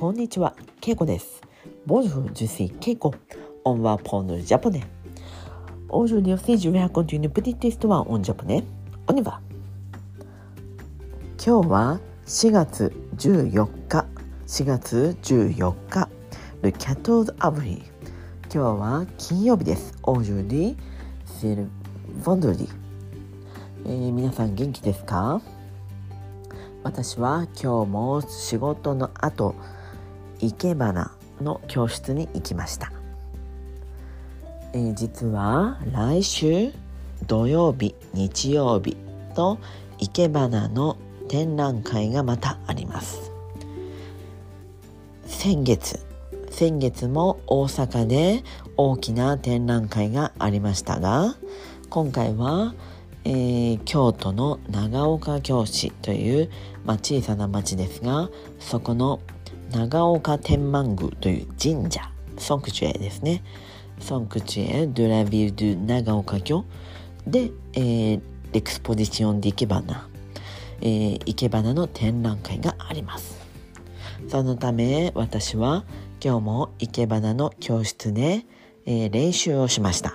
こんにちは、ケイコです。 Bonjour, je suis Keiko. On apprend le japonais. Aujourd'hui aussi je vais raconter une petite histoire en japonais. On y va.今日は4月14日、4月14日、 le quatorze avril.今日は金曜日です。 Aujourd'hui c'est le vendredi.えー、皆さん元気ですか？私は今日も仕事の後生け花の教室に行きました、えー実は来週土曜日日曜日と生け花の展覧会がまたあります。先月先月も大阪で大きな展覧会がありましたが今回はえー京都の長岡京市という、まあ、小さな町ですがそこの長岡天満宮という神社ソンクチュエですね。ソンクチュエ・ドゥ・ラ・ビル・ドゥ・長岡京で、えー、レクスポジション・ディ・イケバナ、えー、生け花の展覧会があります。そのため私は今日も生け花の教室で、えー練習をしました。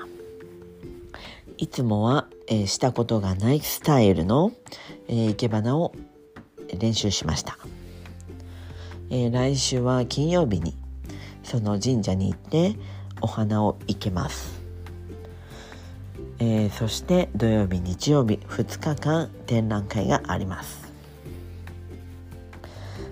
いつもは、えーしたことがないスタイルの、えー、生け花を練習しました、えー来週は金曜日にその神社に行ってお花を生けます、えーそして土曜日日曜日2日間展覧会があります。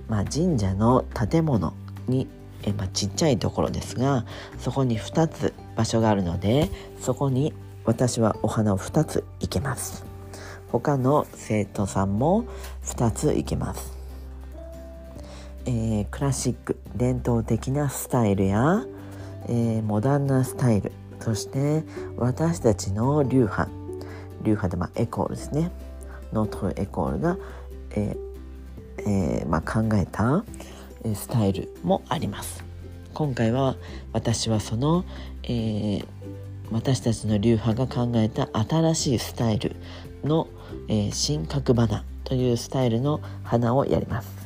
まあ神社の建物にえーまあ、ちっちゃいところですがそこに2つ場所があるのでそこに私はお花を2つ生けます。他の生徒さんも2つ生けます、えークラシック伝統的なスタイルや、えーモダンなスタイルそして私たちの流派。流派でまあエコールですね。ノートエコールが、えーえーまあ、考えたスタイルもあります。今回は私はその、えー私たちの流派が考えた新しいスタイルの、えー新角花というスタイルの花をやります。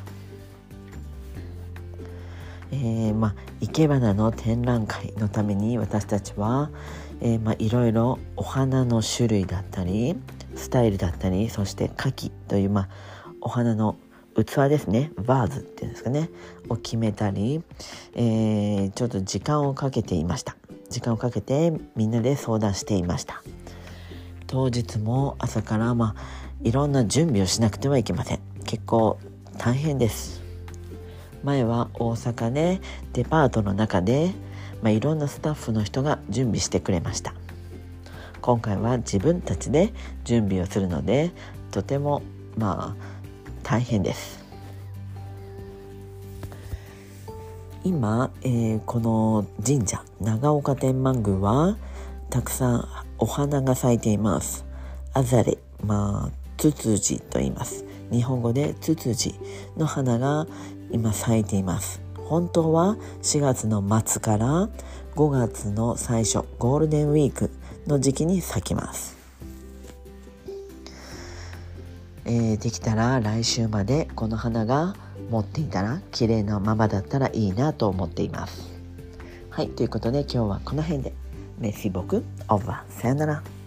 えーまあ生け花の展覧会のために私たちは、えーまあ、いろいろお花の種類だったりスタイルだったりそして花器という、まあ、お花の器ですね。バーズっていうんですかね。を決めたり、えーちょっと時間をかけていました。時間をかけてみんなで相談していました。当日も朝からまあいろんな準備をしなくてはいけません。結構大変です。前は大阪でデパートの中で、まあ、いろんなスタッフの人が準備してくれました。今回は自分たちで準備をするのでとてもまあ大変です。今、えーこの神社長岡天満宮はたくさんお花が咲いています。アザレまあツツジと言います。日本語でツツジの花が今咲いています。本当は4月の末から5月の最初ゴールデンウィークの時期に咲きます。えーできたら来週までこの花が持っていたら綺麗なままだったらいいなと思っています。はいということで今日はこの辺で。メッシ僕オーバー。さよなら。